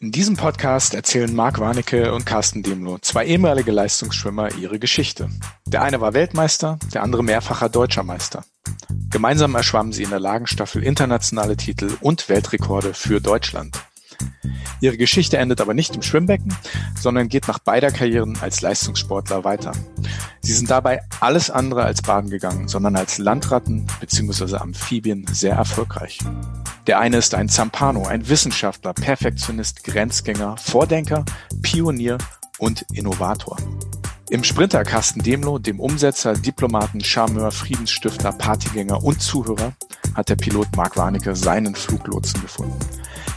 In diesem Podcast erzählen Marc Warnecke und Carsten Demlo, zwei ehemalige Leistungsschwimmer, ihre Geschichte. Der eine war Weltmeister, der andere mehrfacher deutscher Meister. Gemeinsam erschwammen sie in der Lagenstaffel internationale Titel und Weltrekorde für Deutschland. Ihre Geschichte endet aber nicht im Schwimmbecken, sondern geht nach beider Karrieren als Leistungssportler weiter. Sie sind dabei alles andere als baden gegangen, sondern als Landratten bzw. Amphibien sehr erfolgreich. Der eine ist ein Zampano, ein Wissenschaftler, Perfektionist, Grenzgänger, Vordenker, Pionier und Innovator. Im Sprinter Carsten Demlo, dem Umsetzer, Diplomaten, Charmeur, Friedensstifter, Partygänger und Zuhörer, hat der Pilot Mark Warnecke seinen Fluglotsen gefunden.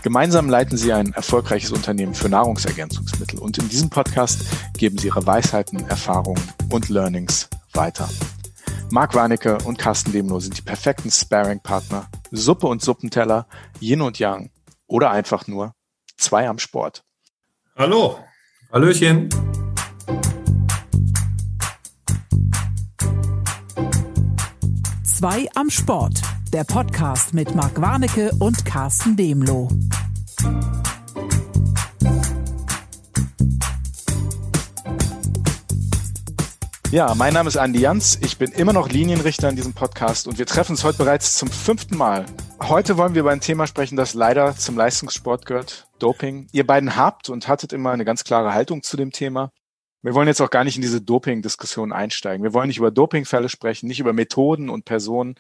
Gemeinsam leiten sie ein erfolgreiches Unternehmen für Nahrungsergänzungsmittel und in diesem Podcast geben sie ihre Weisheiten, Erfahrungen und Learnings weiter. Marc Warnecke und Carsten Demno sind die perfekten Sparing-Partner, Suppe und Suppenteller, Yin und Yang oder einfach nur zwei am Sport. Hallo. Hallöchen. Zwei am Sport der Podcast mit Marc Warnecke und Carsten Demloh. Ja, mein Name ist Andi Jans. Ich bin immer noch Linienrichter in diesem Podcast und wir treffen uns heute bereits zum fünften Mal. Heute wollen wir über ein Thema sprechen, das leider zum Leistungssport gehört, Doping. Ihr beiden habt und hattet immer eine ganz klare Haltung zu dem Thema. Wir wollen jetzt auch gar nicht in diese Doping-Diskussion einsteigen. Wir wollen nicht über Dopingfälle sprechen, nicht über Methoden und Personen,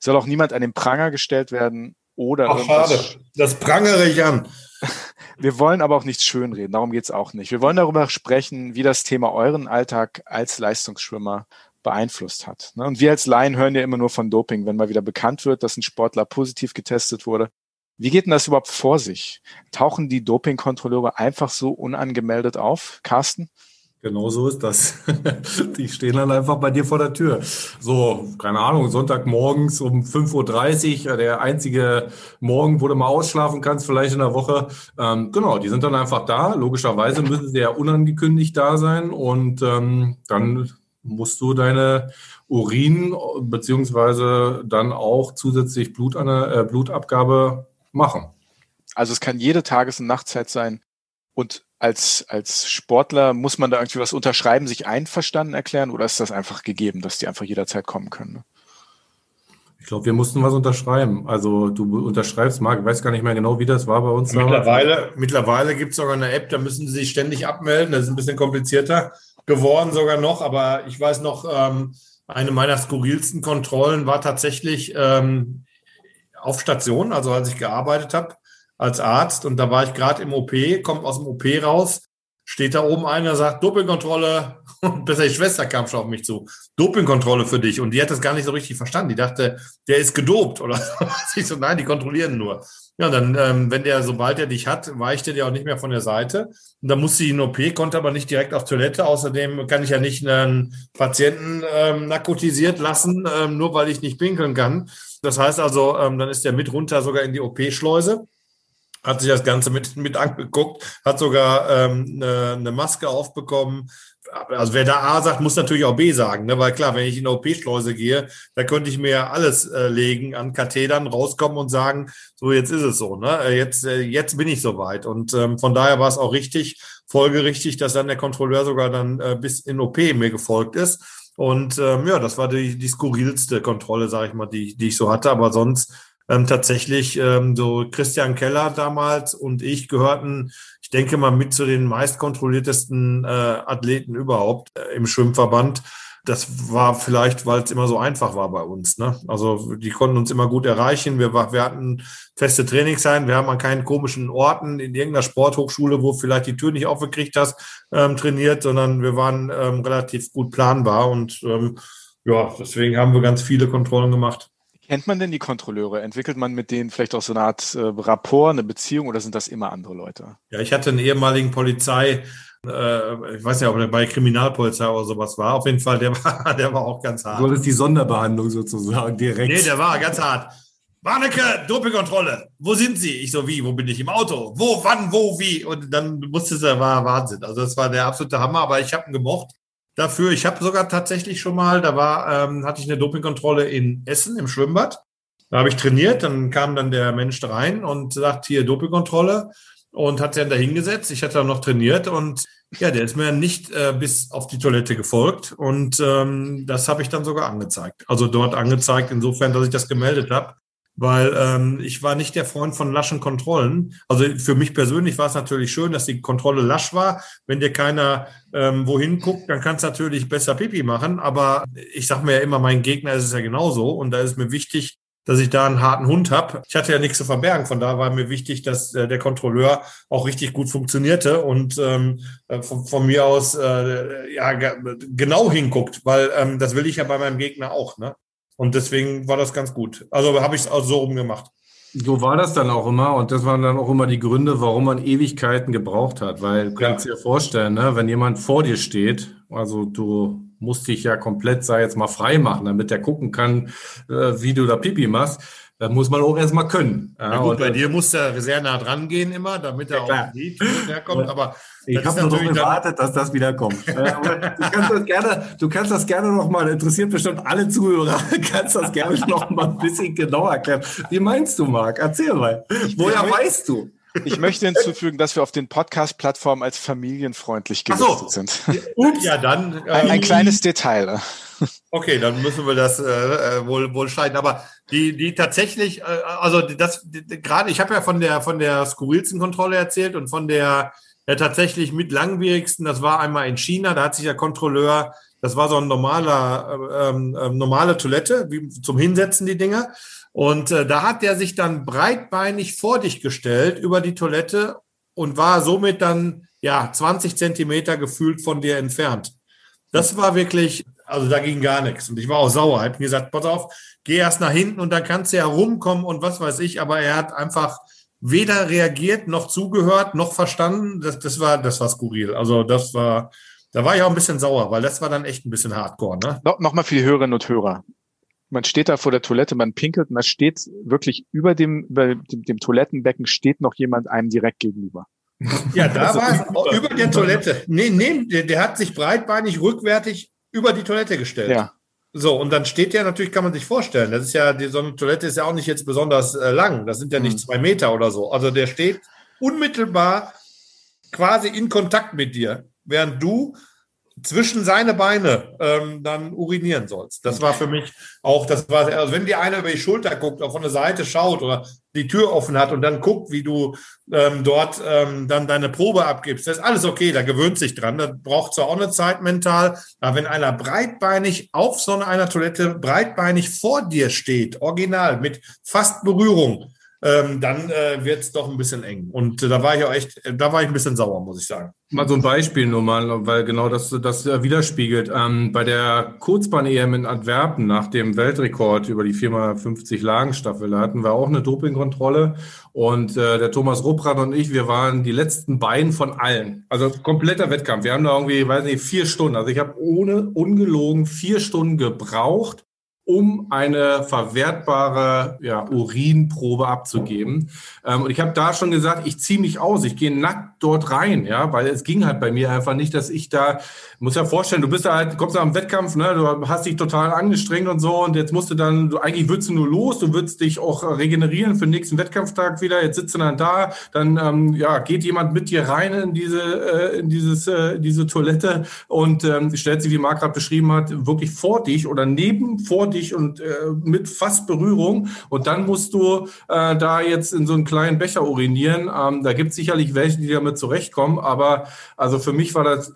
soll auch niemand an den Pranger gestellt werden oder. Ach, schade. Das prangere ich an. Wir wollen aber auch nichts schönreden, darum geht's auch nicht. Wir wollen darüber sprechen, wie das Thema euren Alltag als Leistungsschwimmer beeinflusst hat. Ne? Und wir als Laien hören ja immer nur von Doping, wenn mal wieder bekannt wird, dass ein Sportler positiv getestet wurde. Wie geht denn das überhaupt vor sich? Tauchen die Dopingkontrolleure einfach so unangemeldet auf, Carsten? Genau so ist das. Die stehen dann einfach bei dir vor der Tür. So, keine Ahnung, Sonntagmorgens um 5.30 Uhr, der einzige Morgen, wo du mal ausschlafen kannst, vielleicht in der Woche. Ähm, genau, die sind dann einfach da. Logischerweise müssen sie ja unangekündigt da sein und ähm, dann musst du deine Urin beziehungsweise dann auch zusätzlich Blut, äh, Blutabgabe machen. Also es kann jede Tages- und Nachtzeit sein und als, als Sportler muss man da irgendwie was unterschreiben, sich einverstanden erklären oder ist das einfach gegeben, dass die einfach jederzeit kommen können? Ne? Ich glaube, wir mussten was unterschreiben. Also du unterschreibst, Marc, ich weiß gar nicht mehr genau, wie das war bei uns. Mittlerweile, mittlerweile gibt es sogar eine App, da müssen sie sich ständig abmelden. Das ist ein bisschen komplizierter geworden sogar noch. Aber ich weiß noch, ähm, eine meiner skurrilsten Kontrollen war tatsächlich ähm, auf Station, also als ich gearbeitet habe als Arzt und da war ich gerade im OP, kommt aus dem OP raus, steht da oben einer, sagt Dopingkontrolle und besser die Schwester kam schon auf mich zu. Dopingkontrolle für dich. Und die hat das gar nicht so richtig verstanden. Die dachte, der ist gedopt oder so. Ich so, nein, die kontrollieren nur. Ja, dann, ähm, wenn der, sobald er dich hat, weicht er dir auch nicht mehr von der Seite. Und dann musste ich in OP, konnte aber nicht direkt auf Toilette. Außerdem kann ich ja nicht einen Patienten ähm, narkotisiert lassen, ähm, nur weil ich nicht pinkeln kann. Das heißt also, ähm, dann ist der mit runter sogar in die OP-Schleuse hat sich das Ganze mit, mit angeguckt, hat sogar ähm, eine, eine Maske aufbekommen. Also wer da A sagt, muss natürlich auch B sagen, ne? weil klar, wenn ich in eine OP-Schleuse gehe, da könnte ich mir alles äh, legen an Kathedern, rauskommen und sagen, so jetzt ist es so, ne? Äh, jetzt, äh, jetzt bin ich soweit. Und ähm, von daher war es auch richtig, folgerichtig, dass dann der Kontrolleur sogar dann äh, bis in OP mir gefolgt ist. Und ähm, ja, das war die, die skurrilste Kontrolle, sage ich mal, die, die ich so hatte. Aber sonst ähm, tatsächlich ähm, so Christian Keller damals und ich gehörten, ich denke mal, mit zu den meistkontrolliertesten äh, Athleten überhaupt äh, im Schwimmverband. Das war vielleicht, weil es immer so einfach war bei uns. Ne? Also die konnten uns immer gut erreichen. Wir, wir hatten feste Trainingszeiten. Wir haben an keinen komischen Orten in irgendeiner Sporthochschule, wo vielleicht die Tür nicht aufgekriegt hast, ähm, trainiert, sondern wir waren ähm, relativ gut planbar. Und ähm, ja, deswegen haben wir ganz viele Kontrollen gemacht. Kennt man denn die Kontrolleure? Entwickelt man mit denen vielleicht auch so eine Art äh, Rapport, eine Beziehung oder sind das immer andere Leute? Ja, ich hatte einen ehemaligen Polizei, äh, ich weiß nicht, ob er bei Kriminalpolizei oder sowas war. Auf jeden Fall, der war, der war auch ganz hart. So ist die Sonderbehandlung sozusagen direkt. Nee, der war ganz hart. Warnecke, Dopingkontrolle. Wo sind Sie? Ich so, wie? Wo bin ich? Im Auto. Wo, wann, wo, wie? Und dann musste es, war Wahnsinn. Also das war der absolute Hammer, aber ich habe ihn gemocht dafür. Ich habe sogar tatsächlich schon mal, da war, ähm, hatte ich eine Dopingkontrolle in Essen im Schwimmbad. Da habe ich trainiert, dann kam dann der Mensch rein und sagt, hier Dopingkontrolle. und hat sich dann da hingesetzt. Ich hatte dann noch trainiert und ja, der ist mir nicht äh, bis auf die Toilette gefolgt und ähm, das habe ich dann sogar angezeigt. Also dort angezeigt, insofern, dass ich das gemeldet habe, weil ähm, ich war nicht der Freund von laschen Kontrollen. Also für mich persönlich war es natürlich schön, dass die Kontrolle lasch war. Wenn dir keiner ähm, wohin guckt, dann kannst du natürlich besser Pipi machen. Aber ich sage mir ja immer, mein Gegner ist es ja genauso und da ist mir wichtig, dass ich da einen harten Hund habe. Ich hatte ja nichts zu verbergen, von da war mir wichtig, dass äh, der Kontrolleur auch richtig gut funktionierte und ähm, äh, von, von, mir aus äh, ja genau hinguckt, weil ähm, das will ich ja bei meinem Gegner auch. Ne? Und deswegen war das ganz gut. Also habe ich es auch so rumgemacht. So war das dann auch immer und das waren dann auch immer die Gründe, warum man Ewigkeiten gebraucht hat, weil du kannst ja. dir vorstellen, ne, wenn jemand vor dir steht, also du musst dich ja komplett, sei jetzt mal frei machen, damit der gucken kann, äh, wie du da Pipi machst. Das muss man auch erstmal können. Ja, gut, bei dir muss er sehr nah dran gehen immer, damit er ja, auch sieht, wo er kommt. Aber ich habe nur gewartet, dass das wieder kommt. du, kannst das gerne, du kannst das gerne noch mal, interessiert bestimmt alle Zuhörer, kannst das gerne noch mal ein bisschen genauer erklären. Wie meinst du, Marc? Erzähl mal. Woher weißt du? Ich möchte hinzufügen, dass wir auf den Podcast-Plattformen als familienfreundlich gelistet so. sind. Ups. Ja, dann. Ähm, ein, ein, kleines Detail. Okay, dann müssen wir das äh, äh wohl, wohl scheiden. Aber die, die tatsächlich, äh, also das gerade, ich habe ja von der von der skurrilsten Kontrolle erzählt und von der, der tatsächlich mit langwierigsten, das war einmal in China, da hat sich der Kontrolleur, das war so ein normaler, äh, ähm, äh, normale Toilette, wie zum Hinsetzen die Dinger. Und äh, da hat der sich dann breitbeinig vor dich gestellt über die Toilette und war somit dann ja 20 Zentimeter gefühlt von dir entfernt. Das war wirklich, also da ging gar nichts. Und ich war auch sauer. Ich habe gesagt, pass auf, geh erst nach hinten und dann kannst du ja rumkommen und was weiß ich. Aber er hat einfach weder reagiert noch zugehört noch verstanden. Das, das war, das war skurril. Also das war, da war ich auch ein bisschen sauer, weil das war dann echt ein bisschen hardcore. Ne? No, Nochmal für die Hörerinnen und Hörer man steht da vor der Toilette, man pinkelt und da steht wirklich über dem, über dem, dem Toilettenbecken steht noch jemand einem direkt gegenüber. Ja, da war es über der Toilette. Nee, nee, der, der, hat sich breitbeinig rückwärtig über die Toilette gestellt. Ja. So, und dann steht der natürlich, kann man sich vorstellen, das ist ja, die, so eine Toilette ist ja auch nicht jetzt besonders äh, lang. Das sind ja nicht mhm. zwei Meter oder so. Also der steht unmittelbar quasi in Kontakt mit dir, während du zwischen seine Beine ähm, dann urinieren sollst. Das war für mich auch, das war, also wenn dir einer über die Schulter guckt, auch von der Seite schaut oder die Tür offen hat und dann guckt, wie du ähm, dort ähm, dann deine Probe abgibst, das ist alles okay, da gewöhnt sich dran. Das braucht zwar auch eine Zeit mental, aber wenn einer breitbeinig auf so einer Toilette breitbeinig vor dir steht, original, mit fast Berührung, ähm, dann äh, wird es doch ein bisschen eng. Und äh, da war ich auch echt, äh, da war ich ein bisschen sauer, muss ich sagen. Mal so ein Beispiel nur mal, weil genau das, das widerspiegelt. Ähm, bei der Kurzbahn-EM in Antwerpen nach dem Weltrekord über die 4x50 Lagenstaffel, da hatten wir auch eine Dopingkontrolle. Und äh, der Thomas Rupprath und ich, wir waren die letzten beiden von allen. Also kompletter Wettkampf. Wir haben da irgendwie, weiß nicht, vier Stunden. Also ich habe ohne ungelogen vier Stunden gebraucht, um eine verwertbare ja, Urinprobe abzugeben. Ähm, und ich habe da schon gesagt, ich ziehe mich aus, ich gehe nackt dort rein, ja, weil es ging halt bei mir einfach nicht, dass ich da, muss ja vorstellen, du bist da halt, kommst da am Wettkampf, ne, du hast dich total angestrengt und so und jetzt musst du dann, du eigentlich würdest du nur los, du würdest dich auch regenerieren für den nächsten Wettkampftag wieder, jetzt sitzt du dann da, dann ähm, ja, geht jemand mit dir rein in diese, äh, in dieses, äh, diese Toilette und ähm, stellt sich, wie Marc gerade beschrieben hat, wirklich vor dich oder neben vor dich flüssig und äh, mit fast Berührung. Und dann musst du äh, da jetzt in so einen kleinen Becher urinieren. Ähm, da gibt es sicherlich welche, die damit zurechtkommen. Aber also für mich war das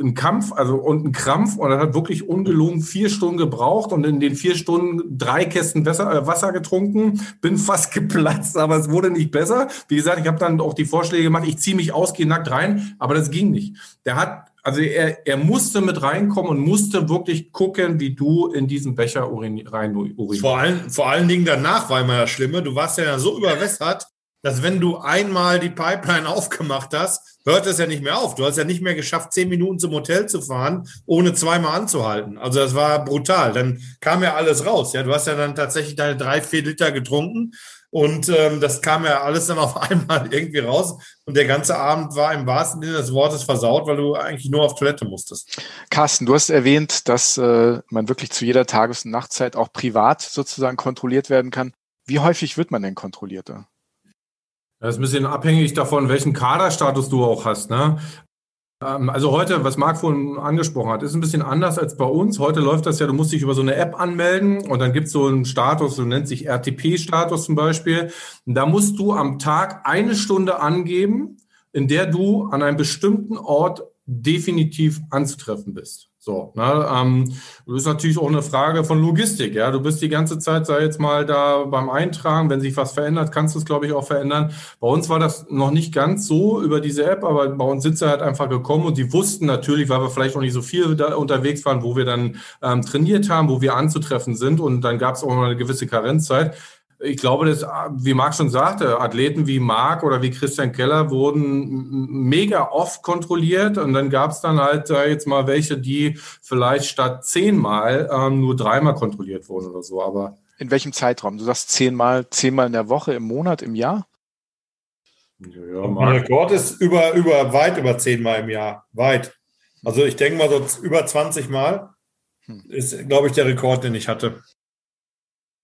ein Kampf, also und ein Krampf und das hat wirklich ungelogen vier Stunden gebraucht und in den vier Stunden drei Kästen Wasser, äh, Wasser getrunken, bin fast geplatzt, aber es wurde nicht besser. Wie gesagt, ich habe dann auch die Vorschläge gemacht, ich ziehe mich aus, gehe nackt rein, aber das ging nicht. Der hat also er, er musste mit reinkommen und musste wirklich gucken, wie du in diesen Becher urin, rein urinierst. Vor allen, vor allen Dingen danach war immer das Schlimme. Du warst ja so überwässert, dass wenn du einmal die Pipeline aufgemacht hast, hört es ja nicht mehr auf. Du hast ja nicht mehr geschafft, zehn Minuten zum Hotel zu fahren, ohne zweimal anzuhalten. Also das war brutal. Dann kam ja alles raus. Ja, du hast ja dann tatsächlich deine drei, vier Liter getrunken und ähm, das kam ja alles dann auf einmal irgendwie raus. Und der ganze Abend war im wahrsten Sinne des Wortes versaut, weil du eigentlich nur auf Toilette musstest. Carsten, du hast erwähnt, dass äh, man wirklich zu jeder Tages- und Nachtzeit auch privat sozusagen kontrolliert werden kann. Wie häufig wird man denn kontrolliert? Das ist ein bisschen abhängig davon, welchen Kaderstatus du auch hast. Ne? Ähm, also heute, was Marc vorhin angesprochen hat, ist ein bisschen anders als bei uns. Heute läuft das ja, du musst dich über so eine App anmelden und dann gibt es so einen Status, so nennt sich RTP-Status zum Beispiel. da musst du am Tag eine Stunde angeben, in der du an einem bestimmten Ort definitiv anzutreffen bist. So, ne, ähm, das ist natürlich auch eine Frage von Logistik. Ja, du bist die ganze Zeit, sei jetzt mal da beim Eintragen. Wenn sich was verändert, kannst du es, glaube ich, auch verändern. Bei uns war das noch nicht ganz so über diese App, aber bei uns sind sie halt einfach gekommen und die wussten natürlich, weil wir vielleicht noch nicht so viel da unterwegs waren, wo wir dann ähm, trainiert haben, wo wir anzutreffen sind und dann gab es auch mal eine gewisse Karenzzeit ich glaube, dass, wie Marc schon sagte, Athleten wie Marc oder wie Christian Keller wurden mega oft kontrolliert und dann gab es dann halt äh, jetzt mal welche, die vielleicht statt zehnmal ähm, nur dreimal kontrolliert wurden oder so. Aber in welchem Zeitraum? Du sagst zehnmal, zehnmal in der Woche, im Monat, im Jahr? Ja, mein Rekord ist über, über, weit über zehnmal im Jahr. Weit. Also ich denke mal so über 20 Mal hm. ist, glaube ich, der Rekord, den ich hatte.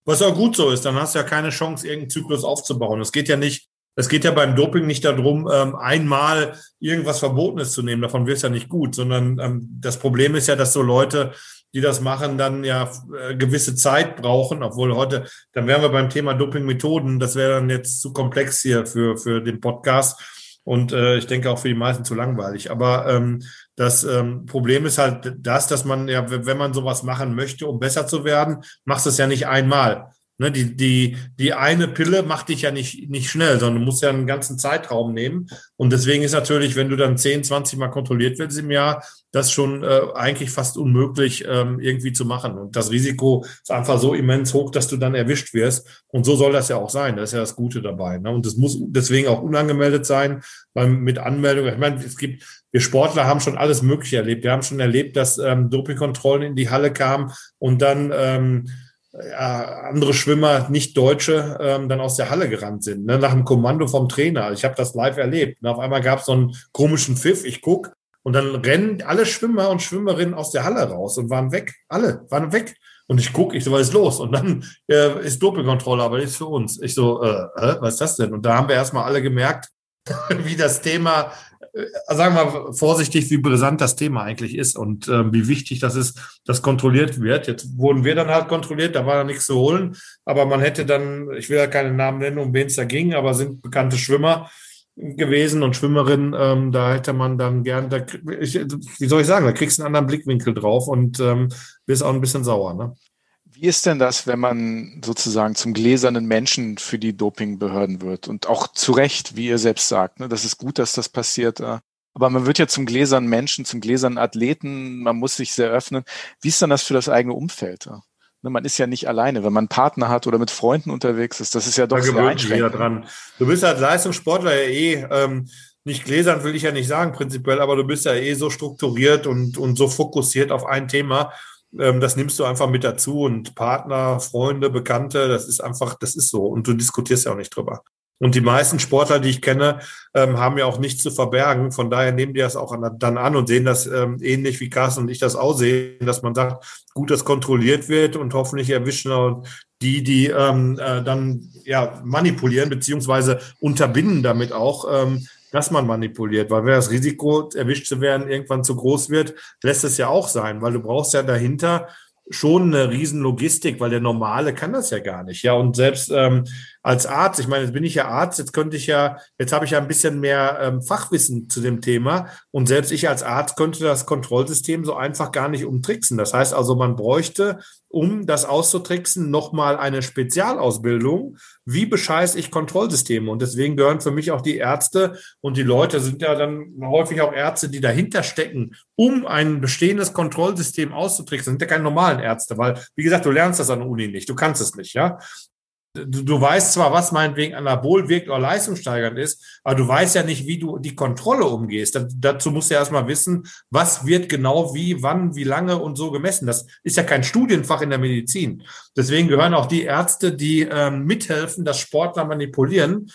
Was auch gut so ist, dann hast du ja keine Chance, irgendeinen Zyklus aufzubauen. Es geht ja nicht, es geht ja beim Doping nicht darum, ähm, einmal irgendwas Verbotenes zu nehmen. Davon wird es ja nicht gut, sondern ähm, das Problem ist ja, dass so Leute, die das machen, dann ja äh, gewisse Zeit brauchen, obwohl heute, dann wären wir beim Thema Dopingmethoden, das wäre dann jetzt zu komplex hier für, für den Podcast und äh, ich denke auch für die meisten zu langweilig. Aber ähm, das ähm, Problem ist halt das, dass man ja, wenn man sowas machen möchte, um besser zu werden, machst du es ja nicht einmal. Ne, die, die, die eine Pille macht dich ja nicht, nicht schnell, sondern du musst ja einen ganzen Zeitraum nehmen. Und deswegen ist natürlich, wenn du dann 10, 20 Mal kontrolliert wirst im Jahr, das schon äh, eigentlich fast unmöglich ähm, irgendwie zu machen. Und das Risiko ist einfach so immens hoch, dass du dann erwischt wirst. Und so soll das ja auch sein. Das ist ja das Gute dabei. Ne? Und das muss deswegen auch unangemeldet sein, weil mit Anmeldung, ich meine, es gibt, wir Sportler haben schon alles Mögliche erlebt. Wir haben schon erlebt, dass ähm, Dopingkontrollen in die Halle kamen und dann ähm, andere Schwimmer, nicht Deutsche, ähm, dann aus der Halle gerannt sind, ne, nach dem Kommando vom Trainer. Ich habe das live erlebt. Und auf einmal gab es so einen komischen Pfiff, ich guck und dann rennen alle Schwimmer und Schwimmerinnen aus der Halle raus und waren weg. Alle waren weg. Und ich gucke, ich so, was ist los? Und dann äh, ist Dopingkontrolle, aber ist für uns. Ich so, äh, was ist das denn? Und da haben wir erstmal alle gemerkt, wie das Thema sagen wir vorsichtig, wie brisant das Thema eigentlich ist und äh, wie wichtig das ist, dass kontrolliert wird. Jetzt wurden wir dann halt kontrolliert, da war da nichts zu holen, aber man hätte dann, ich will ja keine Namen nennen, um wen es da ging, aber sind bekannte Schwimmer gewesen und Schwimmerinnen, ähm, da hätte man dann gern, da, ich, wie soll ich sagen, da kriegst du einen anderen Blickwinkel drauf und ähm, bist auch ein bisschen sauer. Ne? Wie ist denn das, wenn man sozusagen zum gläsernen Menschen für die Dopingbehörden wird? Und auch zu Recht, wie ihr selbst sagt, ne? das ist gut, dass das passiert. Äh. Aber man wird ja zum gläsernen Menschen, zum gläsernen Athleten, man muss sich sehr öffnen. Wie ist dann das für das eigene Umfeld? Äh? Ne, man ist ja nicht alleine, wenn man einen Partner hat oder mit Freunden unterwegs ist. Das ist ja doch da sehr einschränkend. dran. Du bist als Leistungssportler ja eh ähm, nicht gläsern, will ich ja nicht sagen prinzipiell, aber du bist ja eh so strukturiert und, und so fokussiert auf ein Thema das nimmst du einfach mit dazu und Partner, Freunde, Bekannte, das ist einfach, das ist so und du diskutierst ja auch nicht drüber. Und die meisten Sportler, die ich kenne, ähm, haben ja auch nichts zu verbergen. Von daher nehmen die das auch an, dann an und sehen das ähm, ähnlich wie Carsten und ich das aussehen, dass man sagt, gut, dass kontrolliert wird und hoffentlich erwischen die, die ähm, äh, dann ja manipulieren beziehungsweise unterbinden damit auch ähm, dass man manipuliert, weil wenn das Risiko, erwischt zu werden, irgendwann zu groß wird, lässt es ja auch sein, weil du brauchst ja dahinter schon eine riesen Logistik, weil der Normale kann das ja gar nicht. Ja, und selbst ähm, als Arzt, ich meine, jetzt bin ich ja Arzt, jetzt könnte ich ja, jetzt habe ich ja ein bisschen mehr ähm, Fachwissen zu dem Thema und selbst ich als Arzt könnte das Kontrollsystem so einfach gar nicht umtricksen. Das heißt also, man bräuchte um das auszutricksen, nochmal eine Spezialausbildung. Wie bescheiße ich Kontrollsysteme? Und deswegen gehören für mich auch die Ärzte und die Leute sind ja dann häufig auch Ärzte, die dahinter stecken, um ein bestehendes Kontrollsystem auszutricksen. Das sind ja keine normalen Ärzte, weil, wie gesagt, du lernst das an der Uni nicht. Du kannst es nicht, ja du, du weißt zwar, was meinetwegen Anabol wirkt oder leistungssteigernd ist, aber du weißt ja nicht, wie du die Kontrolle umgehst. Da, dazu musst du ja erstmal wissen, was wird genau wie, wann, wie lange und so gemessen. Das ist ja kein Studienfach in der Medizin. Deswegen gehören auch die Ärzte, die ähm, mithelfen, dass Sportler manipulieren,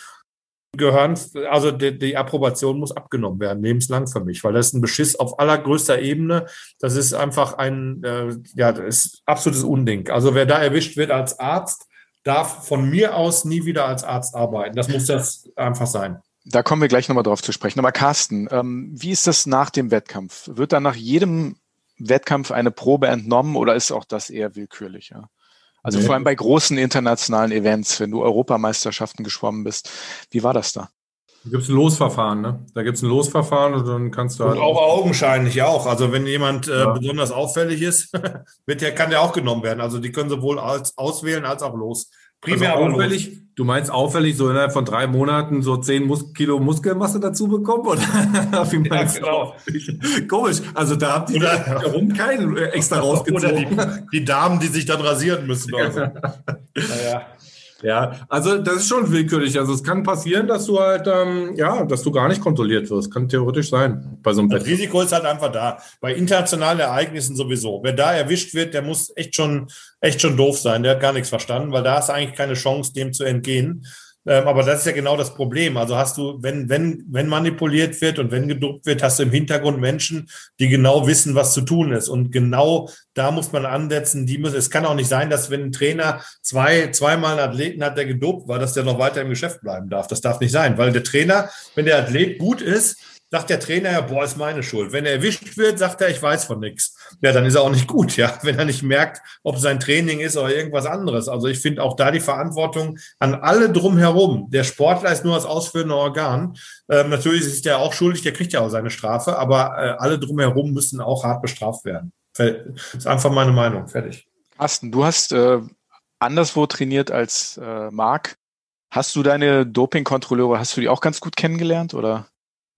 gehören, also die, die, Approbation muss abgenommen werden, lebenslang für mich, weil das ist ein Beschiss auf allergrößter Ebene. Das ist einfach ein, äh, ja, das ist absolutes Unding. Also wer da erwischt wird als Arzt, darf von mir aus nie wieder als Arzt arbeiten. Das muss das einfach sein. Da kommen wir gleich nochmal drauf zu sprechen. Aber Carsten, ähm, wie ist das nach dem Wettkampf? Wird dann nach jedem Wettkampf eine Probe entnommen oder ist auch das eher willkürlicher? Also nee. vor allem bei großen internationalen Events, wenn du Europameisterschaften geschwommen bist. Wie war das da? Da gibt es ein Losverfahren, ne? Da gibt es ein Losverfahren und dann kannst du halt. Und auch augenscheinlich auch. Also wenn jemand äh, ja. besonders auffällig ist, wird der, kann der auch genommen werden. Also die können sowohl als auswählen als auch los. Primär also auffällig, du meinst auffällig so innerhalb von drei Monaten so zehn Mus Kilo Muskelmasse dazu bekommen? Oder wie meinst ja, genau. du? Komisch. Also da habt ihr warum keinen extra rausgezogen. Oder die, die, Damen, die sich dann rasieren müssen. Also. naja. Ja, also das ist schon willkürlich. Also es kann passieren, dass du halt, ähm, ja, dass du gar nicht kontrolliert wirst. Kann theoretisch sein bei so einem Das Risiko ist halt einfach da. Bei internationalen Ereignissen sowieso. Wer da erwischt wird, der muss echt schon, echt schon doof sein. Der hat gar nichts verstanden, weil da du eigentlich keine Chance, dem zu entgehen. Ähm, aber das ist ja genau das Problem. Also hast du, wenn, wenn, wenn manipuliert wird und wenn geduckt wird, hast du im Hintergrund Menschen, die genau wissen, was zu tun ist. Und genau da muss man ansetzen. Die müssen, es kann auch nicht sein, dass wenn ein Trainer zwei, zweimal einen Athleten hat, der gedopt war, dass der noch weiter im Geschäft bleiben darf. Das darf nicht sein, weil der Trainer, wenn der Athlet gut ist, sagt der Trainer ja, boah, ist meine Schuld. Wenn er erwischt wird, sagt er, ich weiß von nichts. Ja, dann ist er auch nicht gut, ja, wenn er nicht merkt, ob sein Training ist oder irgendwas anderes. Also ich finde auch da die Verantwortung an alle drumherum. Der Sportler ist nur das ausführende Organ. Ähm, natürlich ist der auch schuldig, der kriegt ja auch seine Strafe, aber äh, alle drumherum müssen auch hart bestraft werden. Das ist einfach meine Meinung. Fertig. Carsten, du hast äh, anderswo trainiert als äh, Marc. Hast du deine Dopingkontrolleure, hast du die auch ganz gut kennengelernt oder?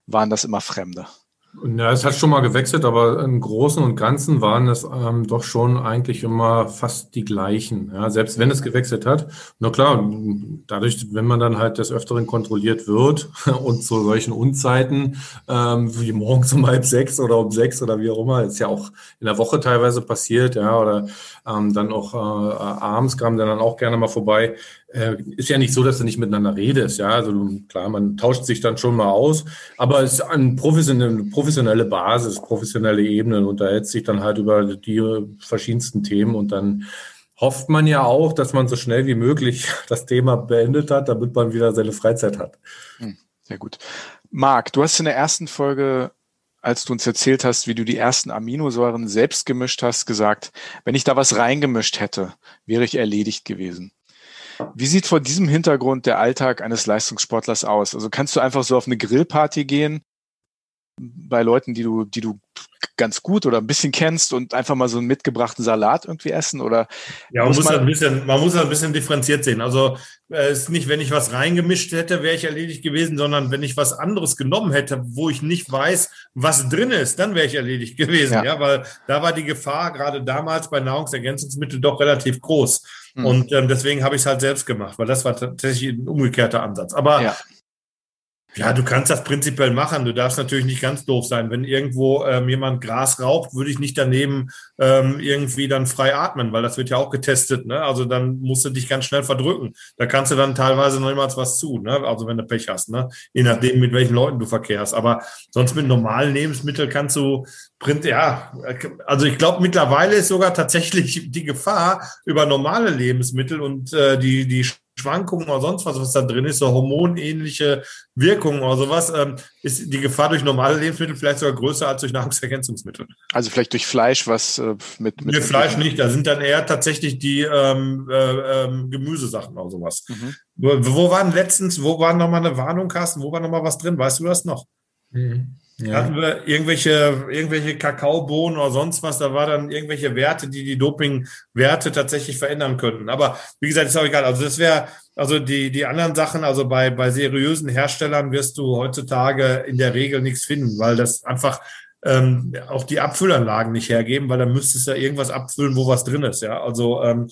waren das immer Fremde. Ja, es hat schon mal gewechselt, aber im Großen und Ganzen waren es ähm, doch schon eigentlich immer fast die gleichen. Ja, selbst wenn es gewechselt hat. Na klar, dadurch, wenn man dann halt des Öfteren kontrolliert wird und zu solchen Unzeiten ähm, wie morgens um halb sechs oder um sechs oder wie auch immer, ist ja auch in der Woche teilweise passiert, ja, oder ähm, dann auch äh, abends kam der dann auch gerne mal vorbei äh, ist ja nicht so, dass du nicht miteinander redest, ja. Also klar, man tauscht sich dann schon mal aus, aber es ist eine professionelle, professionelle Basis, professionelle Ebene und unterhält sich dann halt über die verschiedensten Themen und dann hofft man ja auch, dass man so schnell wie möglich das Thema beendet hat, damit man wieder seine Freizeit hat. Hm, sehr gut. Marc, du hast in der ersten Folge als du uns erzählt hast, wie du die ersten Aminosäuren selbst gemischt hast, gesagt, wenn ich da was reingemischt hätte, wäre ich erledigt gewesen. Wie sieht vor diesem Hintergrund der Alltag eines Leistungssportlers aus? Also kannst du einfach so auf eine Grillparty gehen bei Leuten, die du, die du ganz gut oder ein bisschen kennst und einfach mal so einen mitgebrachten Salat irgendwie essen oder? Ja, man muss, man, ein bisschen, man muss ein bisschen differenziert sehen. Also es äh, ist nicht, wenn ich was reingemischt hätte, wäre ich erledigt gewesen, sondern wenn ich was anderes genommen hätte, wo ich nicht weiß, was drin ist, dann wäre ich erledigt gewesen. Ja. ja, weil da war die Gefahr gerade damals bei Nahrungsergänzungsmitteln doch relativ groß. Mhm. Und ähm, deswegen habe ich es halt selbst gemacht, weil das war tatsächlich ein umgekehrter Ansatz. Aber ja. Ja, du kannst das prinzipiell machen. Du darfst natürlich nicht ganz doof sein. Wenn irgendwo ähm, jemand Gras raucht, würde ich nicht daneben ähm, irgendwie dann frei atmen, weil das wird ja auch getestet. Ne? Also dann musst du dich ganz schnell verdrücken. Da kannst du dann teilweise noch niemals was zu. Ne? Also wenn du Pech hast, ne? je nachdem, mit welchen Leuten du verkehrst. Aber sonst mit normalen Lebensmitteln kannst du Print, ja, also ich glaube, mittlerweile ist sogar tatsächlich die Gefahr über normale Lebensmittel und äh, die, die Schwankungen oder sonst was, was da drin ist, so hormonähnliche Wirkungen oder sowas, ähm, ist die Gefahr durch normale Lebensmittel vielleicht sogar größer als durch Nahrungsergänzungsmittel. Also vielleicht durch Fleisch, was äh, mit, mit. Nee, Fleisch nicht, da sind dann eher tatsächlich die ähm, äh, ähm, Gemüsesachen oder sowas. Mhm. Wo, wo waren letztens, wo war nochmal eine Warnung, Carsten? Wo war nochmal was drin? Weißt du das noch? Mhm. Ja. Hatten wir irgendwelche, irgendwelche Kakaobohnen oder sonst was, da war dann irgendwelche Werte, die die Dopingwerte tatsächlich verändern könnten. Aber wie gesagt, ist auch egal. Also das wäre, also die, die anderen Sachen, also bei, bei seriösen Herstellern wirst du heutzutage in der Regel nichts finden, weil das einfach ähm, auch die Abfüllanlagen nicht hergeben, weil dann müsstest du ja irgendwas abfüllen, wo was drin ist. Ja, also ähm,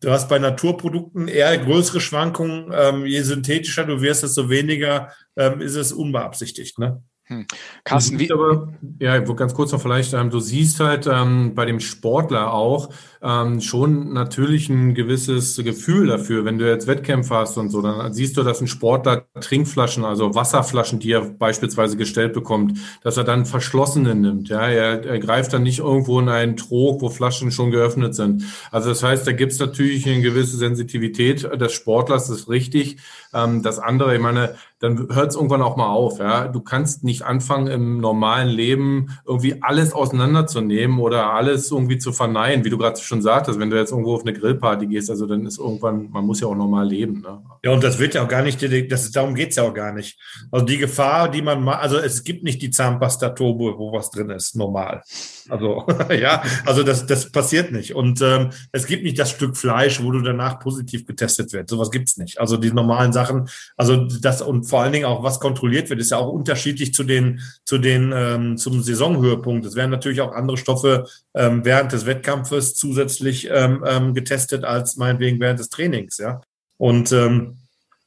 Du hast bei Naturprodukten eher größere Schwankungen. Ähm, je synthetischer du wirst, desto weniger ähm, ist es unbeabsichtigt. Ne? Hm. Carsten, wie? Aber, ja, ganz kurz noch vielleicht, ähm, du siehst halt ähm, bei dem Sportler auch ähm, schon natürlich ein gewisses Gefühl dafür. Wenn du jetzt Wettkämpfe hast und so, dann siehst du, dass ein Sportler Trinkflaschen, also Wasserflaschen, die er beispielsweise gestellt bekommt, dass er dann verschlossene nimmt. Ja, er, er greift dann nicht irgendwo in einen Trog, wo Flaschen schon geöffnet sind. Also das heißt, da gibt es natürlich eine gewisse Sensitivität des Sportlers, das ist richtig. Ähm, das andere, ich meine, dann hört es irgendwann auch mal auf. Ja? Du kannst nicht anfangen, im normalen Leben irgendwie alles auseinanderzunehmen oder alles irgendwie zu verneinen, wie du gerade schon sagtest, wenn du jetzt irgendwo auf eine Grillparty gehst, also dann ist irgendwann, man muss ja auch normal leben. Ne? Ja, und das wird ja auch gar nicht, das, darum geht es ja auch gar nicht. Also die Gefahr, die man mal, also es gibt nicht die Zahnpasta-Turbo, wo was drin ist, normal. Also ja, also das, das passiert nicht. Und ähm, es gibt nicht das Stück Fleisch, wo du danach positiv getestet wird. Sowas gibt es nicht. Also die normalen Sachen, also das und vor allen Dingen auch, was kontrolliert wird, ist ja auch unterschiedlich zu den, zu den, ähm, zum Saisonhöhepunkt. Es werden natürlich auch andere Stoffe ähm, während des Wettkampfes zusätzlich ähm, ähm, getestet als meinetwegen während des Trainings, ja. Und ähm,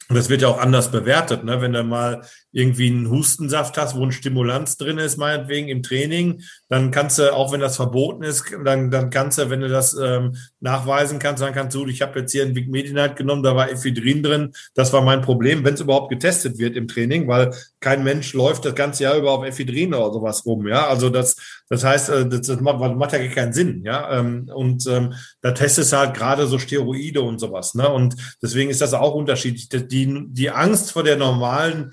das wird ja auch anders bewertet, ne? Wenn du mal irgendwie einen Hustensaft hast, wo ein Stimulanz drin ist, meinetwegen im Training, dann kannst du, auch wenn das verboten ist, dann, dann kannst du, wenn du das ähm, nachweisen kannst, dann kannst du, ich habe jetzt hier einen Vicmedinite genommen, da war Ephedrin drin, das war mein Problem, wenn es überhaupt getestet wird im Training, weil kein Mensch läuft das ganze Jahr über auf Ephedrin oder sowas rum, ja, also das, das heißt, äh, das, das macht, macht ja keinen Sinn, ja, ähm, und ähm, da testest du halt gerade so Steroide und sowas, ne, und deswegen ist das auch unterschiedlich. Die, die Angst vor der normalen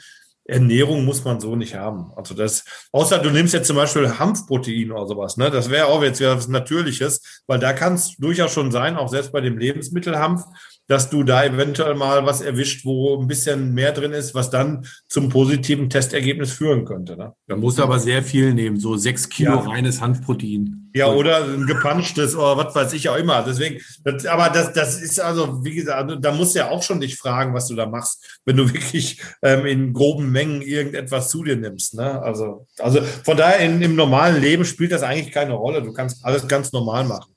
Ernährung muss man so nicht haben. Also das, außer du nimmst jetzt zum Beispiel Hanfprotein oder sowas, ne? Das wäre auch jetzt wieder was Natürliches, weil da kann es durchaus schon sein, auch selbst bei dem Lebensmittelhanf, dass du da eventuell mal was erwischt, wo ein bisschen mehr drin ist, was dann zum positiven Testergebnis führen könnte. Ne? Da musst du aber sehr viel nehmen, so sechs Kilo ja. reines Hanfprotein. Ja, oder ein gepanschtes oder was weiß ich auch immer. Deswegen, das, aber das, das ist also, wie gesagt, also da musst du ja auch schon dich fragen, was du da machst, wenn du wirklich ähm, in groben Mengen irgendetwas zu dir nimmst. Ne? Also, also von daher in, im normalen Leben spielt das eigentlich keine Rolle. Du kannst alles ganz normal machen.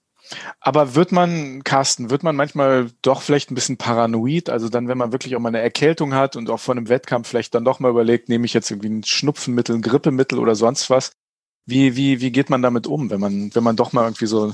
Aber wird man, Carsten, wird man manchmal doch vielleicht ein bisschen paranoid? Also dann, wenn man wirklich auch mal eine Erkältung hat und auch vor einem Wettkampf vielleicht dann doch mal überlegt, nehme ich jetzt irgendwie ein Schnupfenmittel, ein Grippemittel oder sonst was? Wie, wie, wie geht man damit um, wenn man, wenn man doch mal irgendwie so,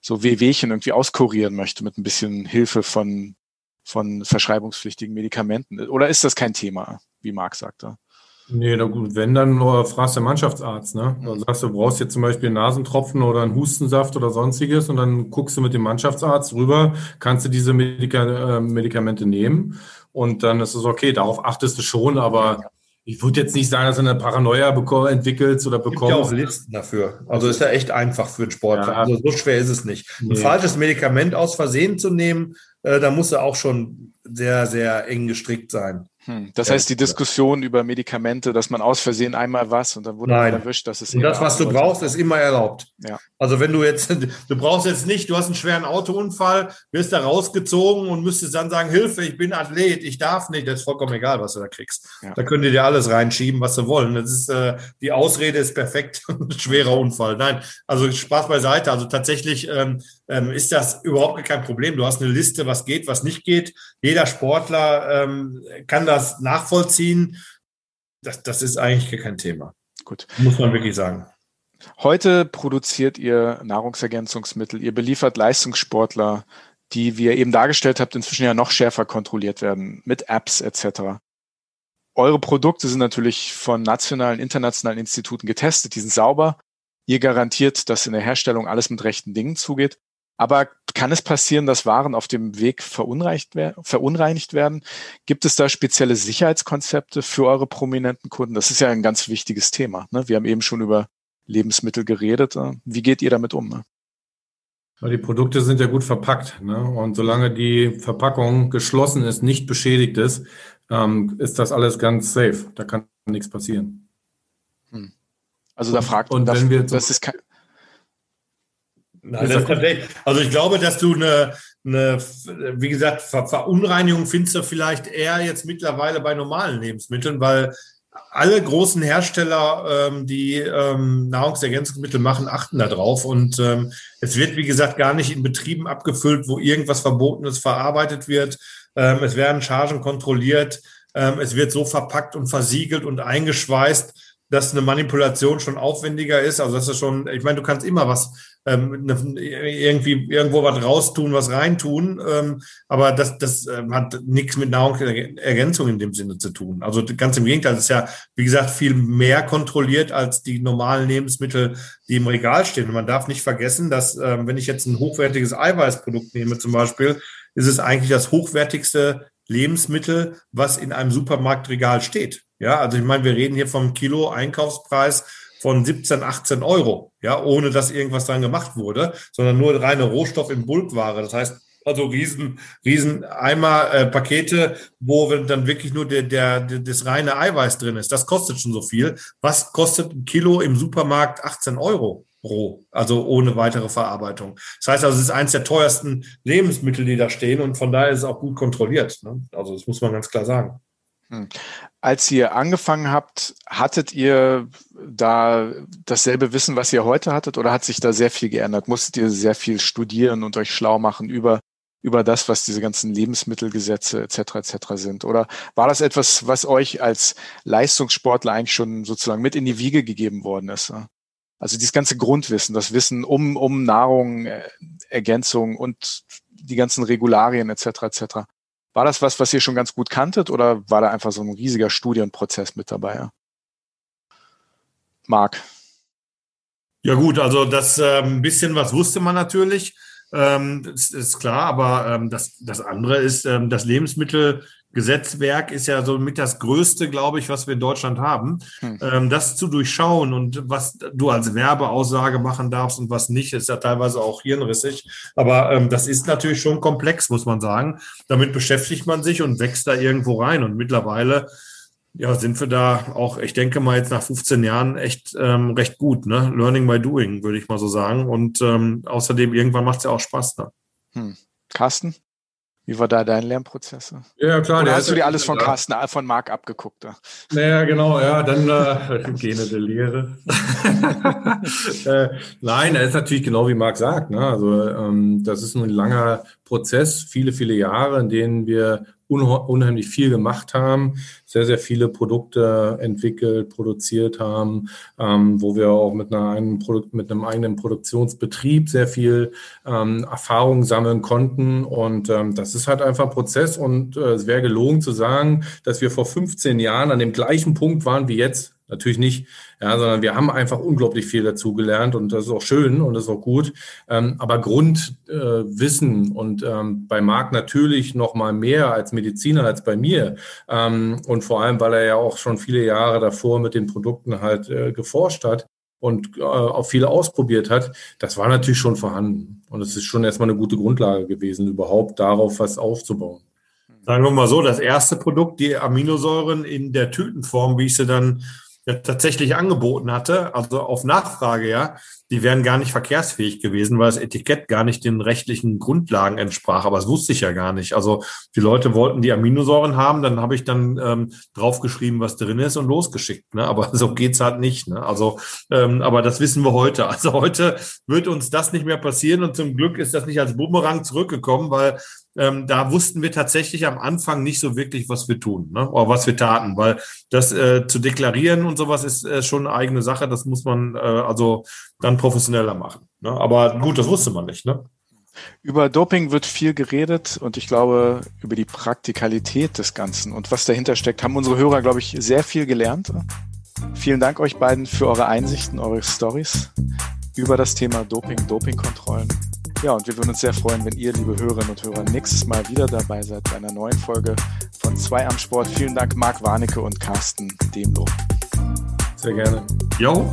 so Wehwehchen irgendwie auskurieren möchte mit ein bisschen Hilfe von, von verschreibungspflichtigen Medikamenten? Oder ist das kein Thema, wie Marc sagte? Nee, na gut, wenn, dann nur fragst der Mannschaftsarzt, ne? Dann sagst du, brauchst jetzt zum Beispiel einen Nasentropfen oder einen Hustensaft oder sonstiges und dann guckst du mit dem Mannschaftsarzt rüber, kannst du diese Medika äh, Medikamente nehmen und dann ist es okay, darauf achtest du schon, aber ich würde jetzt nicht sagen, dass du eine Paranoia entwickelst oder bekommst. Es gibt ja auch Listen dafür. Also ist ja echt einfach für einen Sportler. Ja. Also so schwer ist es nicht. Nee. Ein falsches Medikament aus Versehen zu nehmen, äh, da muss er auch schon sehr, sehr eng gestrickt sein. Hm, das heißt, die Diskussion über Medikamente, dass man aus Versehen einmal was und dann wurde man erwischt, das ist Und das, was du brauchst, ist immer erlaubt. Ja. Also wenn du jetzt, du brauchst jetzt nicht, du hast einen schweren Autounfall, wirst da rausgezogen und müsstest dann sagen, Hilfe, ich bin Athlet, ich darf nicht. Das ist vollkommen egal, was du da kriegst. Da können die dir alles reinschieben, was sie wollen. Das ist, äh, die Ausrede ist perfekt. schwerer Unfall. Nein, also Spaß beiseite. Also tatsächlich ähm, ähm, ist das überhaupt kein Problem. Du hast eine Liste, was geht, was nicht geht. Jeder Sportler ähm, kann das nachvollziehen. Das, das ist eigentlich kein Thema. Gut. Muss man wirklich sagen. Heute produziert ihr Nahrungsergänzungsmittel, ihr beliefert Leistungssportler, die, wie ihr eben dargestellt habt, inzwischen ja noch schärfer kontrolliert werden mit Apps etc. Eure Produkte sind natürlich von nationalen, internationalen Instituten getestet, die sind sauber. Ihr garantiert, dass in der Herstellung alles mit rechten Dingen zugeht. Aber kann es passieren, dass Waren auf dem Weg verunreinigt, verunreinigt werden? Gibt es da spezielle Sicherheitskonzepte für eure prominenten Kunden? Das ist ja ein ganz wichtiges Thema. Ne? Wir haben eben schon über Lebensmittel geredet. Wie geht ihr damit um? Ne? Die Produkte sind ja gut verpackt. Ne? Und solange die Verpackung geschlossen ist, nicht beschädigt ist, ähm, ist das alles ganz safe. Da kann nichts passieren. Hm. Also da fragt und, und wir das ist kein, Nein, das also ich glaube, dass du eine, eine wie gesagt, Ver Verunreinigung findest du vielleicht eher jetzt mittlerweile bei normalen Lebensmitteln, weil alle großen Hersteller, ähm, die ähm, Nahrungsergänzungsmittel machen, achten darauf. Und ähm, es wird, wie gesagt, gar nicht in Betrieben abgefüllt, wo irgendwas Verbotenes verarbeitet wird. Ähm, es werden Chargen kontrolliert. Ähm, es wird so verpackt und versiegelt und eingeschweißt, dass eine Manipulation schon aufwendiger ist. Also das ist schon, ich meine, du kannst immer was ähm, ne, irgendwie irgendwo was raustun, was reintun, ähm, aber das, das äh, hat nichts mit Nahrungsergänzung in dem Sinne zu tun. Also ganz im Gegenteil, das ist ja, wie gesagt, viel mehr kontrolliert als die normalen Lebensmittel, die im Regal stehen. Und man darf nicht vergessen, dass ähm, wenn ich jetzt ein hochwertiges Eiweißprodukt nehme zum Beispiel, ist es eigentlich das hochwertigste Lebensmittel, was in einem Supermarktregal steht. Ja, also ich meine, wir reden hier vom Kilo Einkaufspreis von 17, 18 Euro, ja, ohne dass irgendwas dran gemacht wurde, sondern nur reine Rohstoff in Bulkware. Das heißt, also riesen, riesen Eimer äh, Pakete, wo dann wirklich nur der, der, der, das reine Eiweiß drin ist. Das kostet schon so viel. Was kostet ein Kilo im Supermarkt 18 Euro? roh, also ohne weitere Verarbeitung. Das heißt also, es ist eines der teuersten Lebensmittel, die da stehen und von daher ist es auch gut kontrolliert. Ne? Also das muss man ganz klar sagen. Als ihr angefangen habt, hattet ihr da dasselbe Wissen, was ihr heute hattet, oder hat sich da sehr viel geändert? Musstet ihr sehr viel studieren und euch schlau machen über über das, was diese ganzen Lebensmittelgesetze etc. etc. sind? Oder war das etwas, was euch als Leistungssportler eigentlich schon sozusagen mit in die Wiege gegeben worden ist? Also dieses ganze Grundwissen, das Wissen um, um Nahrung, äh, Ergänzung und die ganzen Regularien etc. etc. War das was, was ihr schon ganz gut kanntet oder war da einfach so ein riesiger Studienprozess mit dabei? Marc. Ja gut, also das ein bisschen was wusste man natürlich, ähm, das ist klar, aber ähm, das, das andere ist, ähm, das Lebensmittel Gesetzwerk ist ja so mit das Größte, glaube ich, was wir in Deutschland haben. Hm. Ähm, das zu durchschauen und was du als Werbeaussage machen darfst und was nicht, ist ja teilweise auch hirnrissig. Aber ähm, das ist natürlich schon komplex, muss man sagen. Damit beschäftigt man sich und wächst da irgendwo rein. Und mittlerweile ja, sind wir da auch, ich denke mal jetzt nach 15 Jahren echt ähm, recht gut. Ne? Learning by doing, würde ich mal so sagen. Und ähm, außerdem irgendwann macht es ja auch Spaß. Ne? Hm. Carsten? Wie war da dein Lernprozess? Ja, klar. Oder hast du dir alles von Carsten, äh, von Marc abgeguckt? Da? Naja, genau, ja, dann äh, Gene der Lehre. äh, nein, er ist natürlich genau wie Marc sagt. Ne? Also ähm, das ist ein langer Prozess, viele, viele Jahre, in denen wir unheimlich viel gemacht haben, sehr, sehr viele Produkte entwickelt, produziert haben, ähm, wo wir auch mit, einer einen Produkt, mit einem eigenen Produktionsbetrieb sehr viel ähm, Erfahrung sammeln konnten. Und ähm, das ist halt einfach ein Prozess. Und äh, es wäre gelogen zu sagen, dass wir vor 15 Jahren an dem gleichen Punkt waren wie jetzt. Natürlich nicht, ja, sondern wir haben einfach unglaublich viel dazugelernt und das ist auch schön und das ist auch gut. Ähm, aber Grundwissen äh, und ähm, bei Marc natürlich noch mal mehr als Mediziner als bei mir ähm, und vor allem, weil er ja auch schon viele Jahre davor mit den Produkten halt äh, geforscht hat und äh, auch viele ausprobiert hat, das war natürlich schon vorhanden und es ist schon erstmal eine gute Grundlage gewesen, überhaupt darauf was aufzubauen. Sagen wir mal so, das erste Produkt, die Aminosäuren in der Tütenform, wie ich sie dann ja tatsächlich angeboten hatte, also auf Nachfrage, ja, die wären gar nicht verkehrsfähig gewesen, weil das Etikett gar nicht den rechtlichen Grundlagen entsprach. Aber das wusste ich ja gar nicht. Also die Leute wollten die Aminosäuren haben, dann habe ich dann ähm, draufgeschrieben, was drin ist und losgeschickt. Ne? Aber so geht's halt nicht. Ne? Also, ähm, aber das wissen wir heute. Also heute wird uns das nicht mehr passieren und zum Glück ist das nicht als Bumerang zurückgekommen, weil ähm, da wussten wir tatsächlich am Anfang nicht so wirklich, was wir tun ne? oder was wir taten, weil das äh, zu deklarieren und sowas ist äh, schon eine eigene Sache. Das muss man äh, also dann professioneller machen. Ne? Aber gut, das wusste man nicht. Ne? Über Doping wird viel geredet und ich glaube, über die Praktikalität des Ganzen und was dahinter steckt, haben unsere Hörer, glaube ich, sehr viel gelernt. Vielen Dank euch beiden für eure Einsichten, eure Stories über das Thema Doping, Dopingkontrollen. Ja, und wir würden uns sehr freuen, wenn ihr, liebe Hörerinnen und Hörer, nächstes Mal wieder dabei seid bei einer neuen Folge von Zwei am Sport. Vielen Dank, Marc Warnecke und Carsten Demlo. Sehr gerne. Jo,